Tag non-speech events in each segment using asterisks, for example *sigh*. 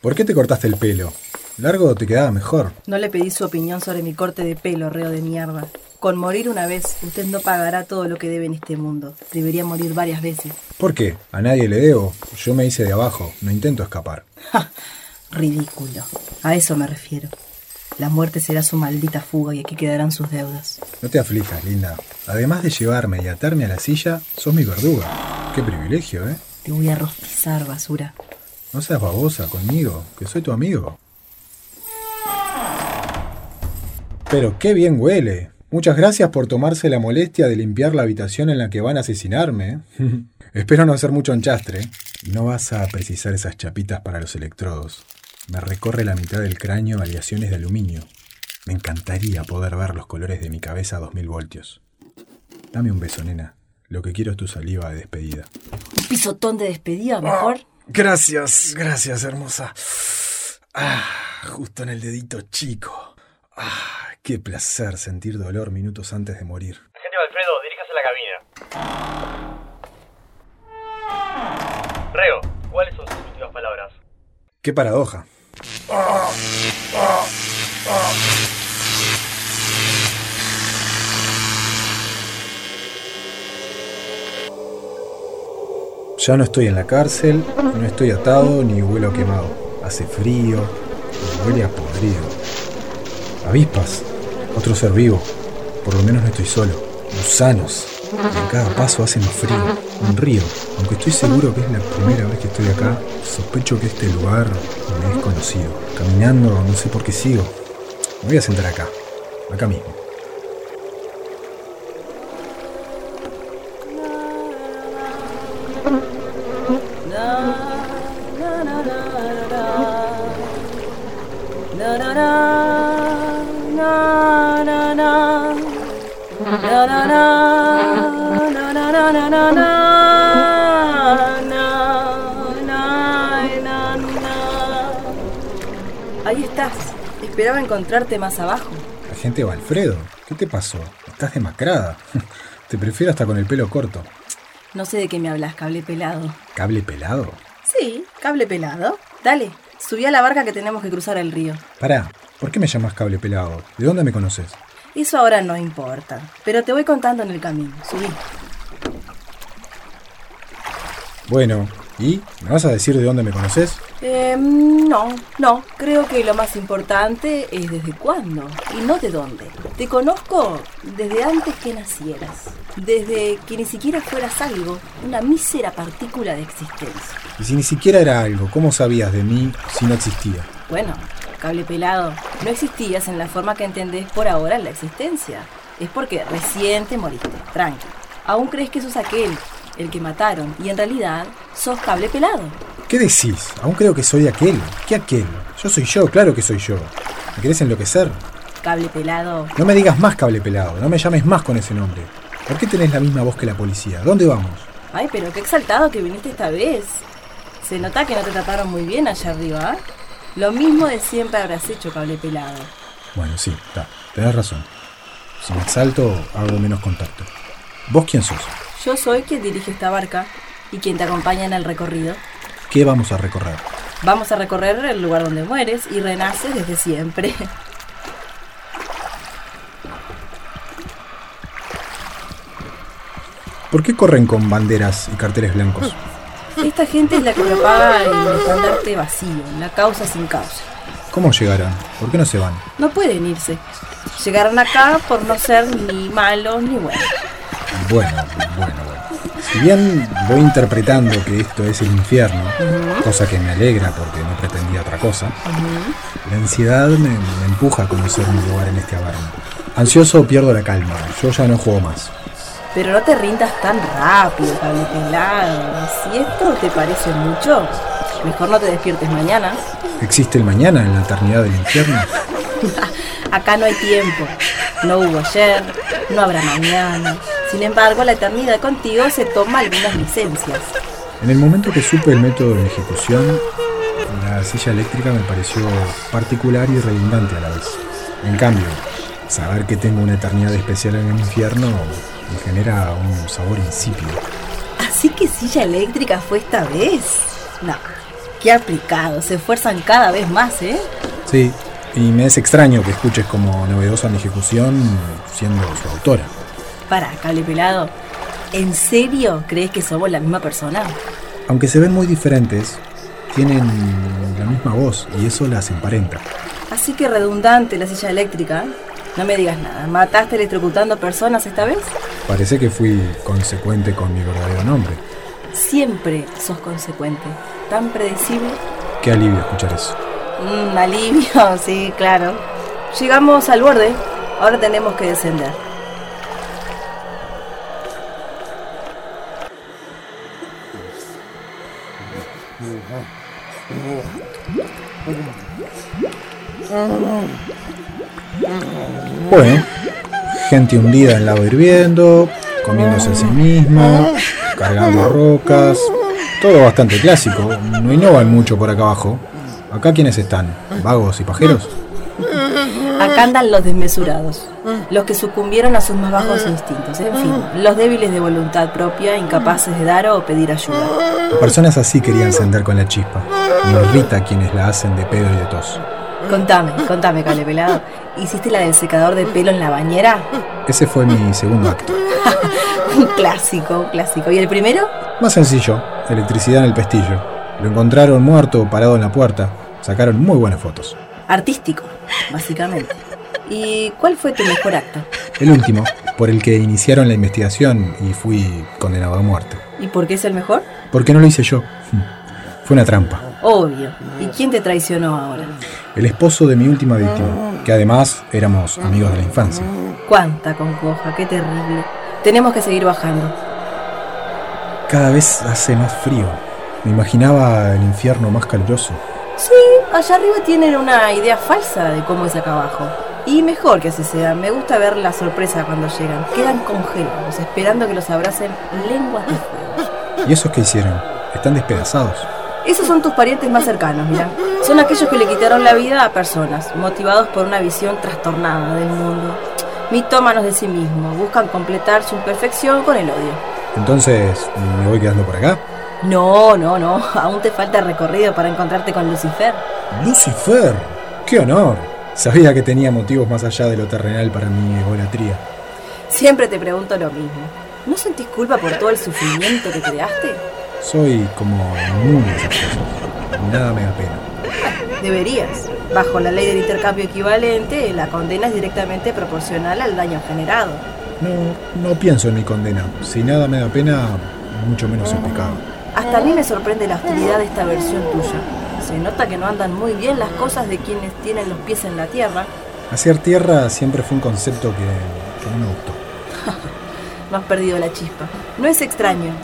¿Por qué te cortaste el pelo? Largo te quedaba mejor. No le pedí su opinión sobre mi corte de pelo, reo de mierda. Con morir una vez, usted no pagará todo lo que debe en este mundo. Debería morir varias veces. ¿Por qué? A nadie le debo. Yo me hice de abajo. No intento escapar. Ridículo. A eso me refiero. La muerte será su maldita fuga y aquí quedarán sus deudas. No te aflijas, linda. Además de llevarme y atarme a la silla, sos mi verduga. Qué privilegio, ¿eh? Te voy a rostizar, basura. No seas babosa conmigo, que soy tu amigo. Pero qué bien huele. Muchas gracias por tomarse la molestia de limpiar la habitación en la que van a asesinarme. *laughs* Espero no hacer mucho enchastre. No vas a precisar esas chapitas para los electrodos. Me recorre la mitad del cráneo aleaciones de aluminio. Me encantaría poder ver los colores de mi cabeza a 2000 voltios. Dame un beso, nena. Lo que quiero es tu saliva de despedida. ¿Un pisotón de despedida, mejor? Gracias, gracias, hermosa. Ah, justo en el dedito chico. Ah, qué placer sentir dolor minutos antes de morir. Agente Alfredo, diríjase a la cabina. Reo, ¿cuáles son sus últimas palabras? Qué paradoja. Ya no estoy en la cárcel, no estoy atado ni vuelo quemado. Hace frío, huele a podrido. Avispas, otro ser vivo. Por lo menos no estoy solo. Gusanos. En cada paso hace más frío. Un río. Aunque estoy seguro que es la primera vez que estoy acá, sospecho que este lugar me es conocido. Caminando, no sé por qué sigo. Me voy a sentar acá. Acá mismo. Ahí estás. Esperaba encontrarte más abajo. Agente Valfredo, ¿qué te pasó? Estás demacrada. Te prefiero hasta con el pelo corto. No sé de qué me hablas, cable pelado. ¿Cable pelado? Sí, cable pelado. Dale, subí a la barca que tenemos que cruzar el río. Pará, ¿por qué me llamas cable pelado? ¿De dónde me conoces? Eso ahora no importa, pero te voy contando en el camino. Subí. Bueno, ¿y? ¿Me vas a decir de dónde me conoces? Eh, no, no. Creo que lo más importante es desde cuándo y no de dónde. Te conozco desde antes que nacieras. Desde que ni siquiera fueras algo, una mísera partícula de existencia. Y si ni siquiera era algo, ¿cómo sabías de mí si no existía? Bueno, cable pelado, no existías en la forma que entendés por ahora la existencia. Es porque recién te moriste, tranqui. Aún crees que sos aquel, el que mataron, y en realidad sos cable pelado. ¿Qué decís? Aún creo que soy aquel. ¿Qué aquel? Yo soy yo, claro que soy yo. ¿Me querés enloquecer? Cable pelado. No me digas más cable pelado, no me llames más con ese nombre. ¿Por qué tenés la misma voz que la policía? ¿Dónde vamos? Ay, pero qué exaltado que viniste esta vez. Se nota que no te trataron muy bien allá arriba, ¿eh? Lo mismo de siempre habrás hecho, cable pelado. Bueno, sí, está. Tenés razón. Si me exalto, hago menos contacto. ¿Vos quién sos? Yo soy quien dirige esta barca y quien te acompaña en el recorrido. ¿Qué vamos a recorrer? Vamos a recorrer el lugar donde mueres y renaces desde siempre. *laughs* ¿Por qué corren con banderas y carteles blancos? *laughs* Esta gente es la que propaga el estandarte vacío, la causa sin causa. ¿Cómo llegarán? ¿Por qué no se van? No pueden irse. Llegaron acá por no ser ni malos ni buenos. Bueno, bueno, bueno. Si bien voy interpretando que esto es el infierno, cosa que me alegra porque no pretendía otra cosa, la ansiedad me, me empuja a conocer mi lugar en este averno. Ansioso pierdo la calma, yo ya no juego más. Pero no te rindas tan rápido, cable pelado. Si esto te parece mucho, mejor no te despiertes mañana. ¿Existe el mañana en la eternidad del infierno? *laughs* Acá no hay tiempo. No hubo ayer, no habrá mañana. Sin embargo, la eternidad contigo se toma algunas licencias. En el momento que supe el método de ejecución, la silla eléctrica me pareció particular y redundante a la vez. En cambio, saber que tengo una eternidad especial en el infierno me genera un sabor insípido. Así que silla eléctrica fue esta vez. No, Qué aplicado, se esfuerzan cada vez más, ¿eh? Sí, y me es extraño que escuches como novedosa mi ejecución siendo su autora. Para, cable pelado. ¿En serio crees que somos la misma persona? Aunque se ven muy diferentes, tienen la misma voz y eso las emparenta. Así que redundante la silla eléctrica. No me digas nada. ¿Mataste electrocutando personas esta vez? Parece que fui consecuente con mi verdadero nombre. Siempre sos consecuente. Tan predecible. Qué alivio escuchar eso. Un alivio, *laughs* sí, claro. Llegamos al borde. Ahora tenemos que descender. Bueno, gente hundida en lava hirviendo, comiéndose a sí misma, cargando rocas. Todo bastante clásico, no innovan mucho por acá abajo. ¿Acá quiénes están? ¿Vagos y pajeros? Acá andan los desmesurados, los que sucumbieron a sus más bajos instintos, en fin, los débiles de voluntad propia, incapaces de dar o pedir ayuda. Personas así querían encender con la chispa. Me irrita quienes la hacen de pedo y de tos. Contame, contame, cable pelado. ¿Hiciste la del secador de pelo en la bañera? Ese fue mi segundo acto. *laughs* un clásico, un clásico. ¿Y el primero? Más sencillo, electricidad en el pestillo. Lo encontraron muerto, parado en la puerta. Sacaron muy buenas fotos. Artístico, básicamente. ¿Y cuál fue tu mejor acto? El último, por el que iniciaron la investigación y fui condenado a muerte. ¿Y por qué es el mejor? Porque no lo hice yo. *laughs* Fue una trampa. Obvio. ¿Y quién te traicionó ahora? El esposo de mi última víctima, que además éramos amigos de la infancia. Cuánta concoja, qué terrible. Tenemos que seguir bajando. Cada vez hace más frío. Me imaginaba el infierno más caluroso. Sí, allá arriba tienen una idea falsa de cómo es acá abajo. Y mejor que así sea, me gusta ver la sorpresa cuando llegan. Quedan congelados, esperando que los abracen lenguas de fuego. ¿Y esos que hicieron? Están despedazados. Esos son tus parientes más cercanos, mira. Son aquellos que le quitaron la vida a personas, motivados por una visión trastornada del mundo. Mitómanos de sí mismos, buscan completar su imperfección con el odio. Entonces, ¿me voy quedando por acá? No, no, no. *laughs* Aún te falta recorrido para encontrarte con Lucifer. ¡Lucifer! ¡Qué honor! Sabía que tenía motivos más allá de lo terrenal para mi egolatría. Siempre te pregunto lo mismo. ¿No sentís culpa por todo el sufrimiento que creaste? Soy como inmune a esas cosas. Nada me da pena. Deberías. Bajo la ley del intercambio equivalente, la condena es directamente proporcional al daño generado. No, no pienso en mi condena. Si nada me da pena, mucho menos el pecado. Hasta a mí me sorprende la hostilidad de esta versión tuya. Se nota que no andan muy bien las cosas de quienes tienen los pies en la tierra. Hacer tierra siempre fue un concepto que, que no me gustó. *laughs* No has perdido la chispa. No es extraño.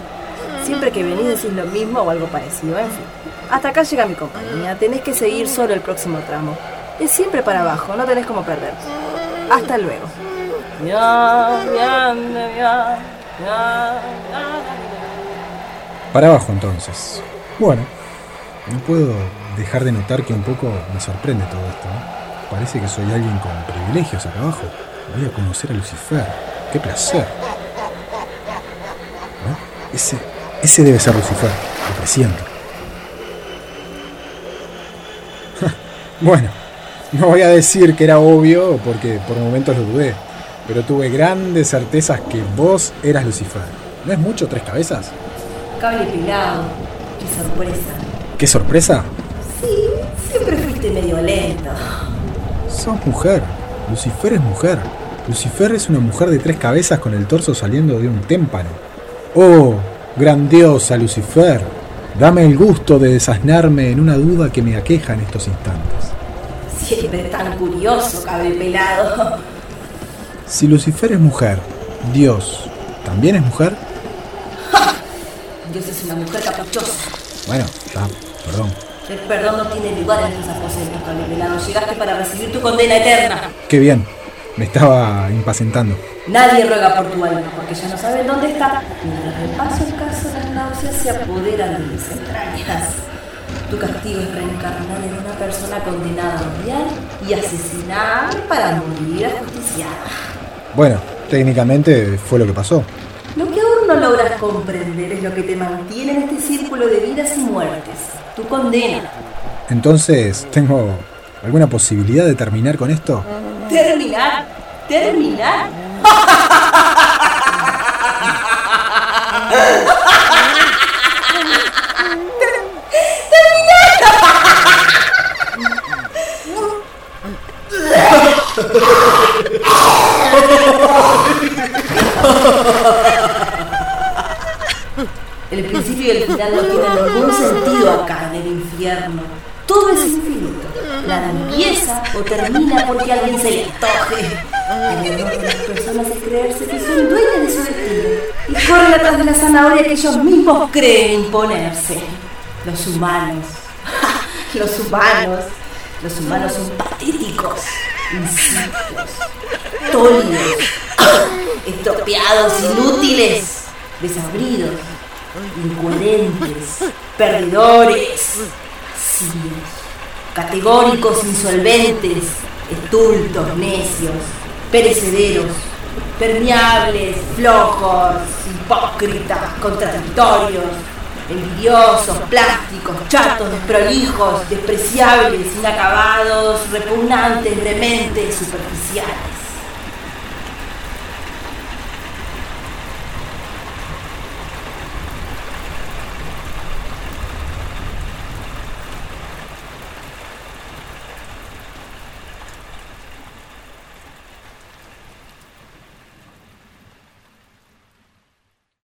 Siempre que venís decís lo mismo o algo parecido, en fin. Hasta acá llega mi compañía. Tenés que seguir solo el próximo tramo. Es siempre para abajo, no tenés como perder. Hasta luego. Para abajo entonces. Bueno, no puedo dejar de notar que un poco me sorprende todo esto. ¿no? Parece que soy alguien con privilegios acá abajo. Voy a conocer a Lucifer. ¡Qué placer! ¿No? Ese, ese debe ser Lucifer, lo presiento. *laughs* bueno, no voy a decir que era obvio porque por momentos lo dudé, pero tuve grandes certezas que vos eras Lucifer. ¿No es mucho tres cabezas? Cable pelado. Qué sorpresa. ¿Qué sorpresa? Sí, siempre fuiste medio lento. Sos mujer. Lucifer es mujer. Lucifer es una mujer de tres cabezas con el torso saliendo de un témpano. Oh, grandiosa Lucifer. Dame el gusto de desasnarme en una duda que me aqueja en estos instantes. Siempre tan curioso, cable pelado. Si Lucifer es mujer, Dios también es mujer. Dios es una mujer caprichosa. Bueno, ya, perdón. El perdón no tiene lugar en esos aposentos, cable pelado. Llegaste para recibir tu condena eterna. Qué bien. Me estaba impacientando. Nadie ruega por tu alma, porque ya no saben dónde está. Mientras repaso el caso, las náuseas se apoderan de mis entrañas. Tu castigo es reencarnar en una persona condenada a odiar y asesinada para morir ajusticiada. Bueno, técnicamente fue lo que pasó. Lo que aún no logras comprender es lo que te mantiene en este círculo de vidas y muertes. Tu condena. Entonces, ¿tengo alguna posibilidad de terminar con esto? ¿Terminar? ¿Terminar? *laughs* El principio y el final no tienen ningún sentido acá en el infierno. Todo es infinito. La empieza o se le antoje. Las personas es creerse que son dueñas de su destino y corren atrás de la zanahoria que ellos mismos creen imponerse. Los humanos. *laughs* Los humanos. Los humanos son patéticos, insípidos, tólidos, estropeados, inútiles, desabridos, incoherentes, perdedores, cínicos, categóricos, insolventes, estultos, necios, perecederos, permeables, flojos, hipócritas, contradictorios, envidiosos, plásticos, chatos, desprolijos, despreciables, inacabados, repugnantes, dementes, superficiales.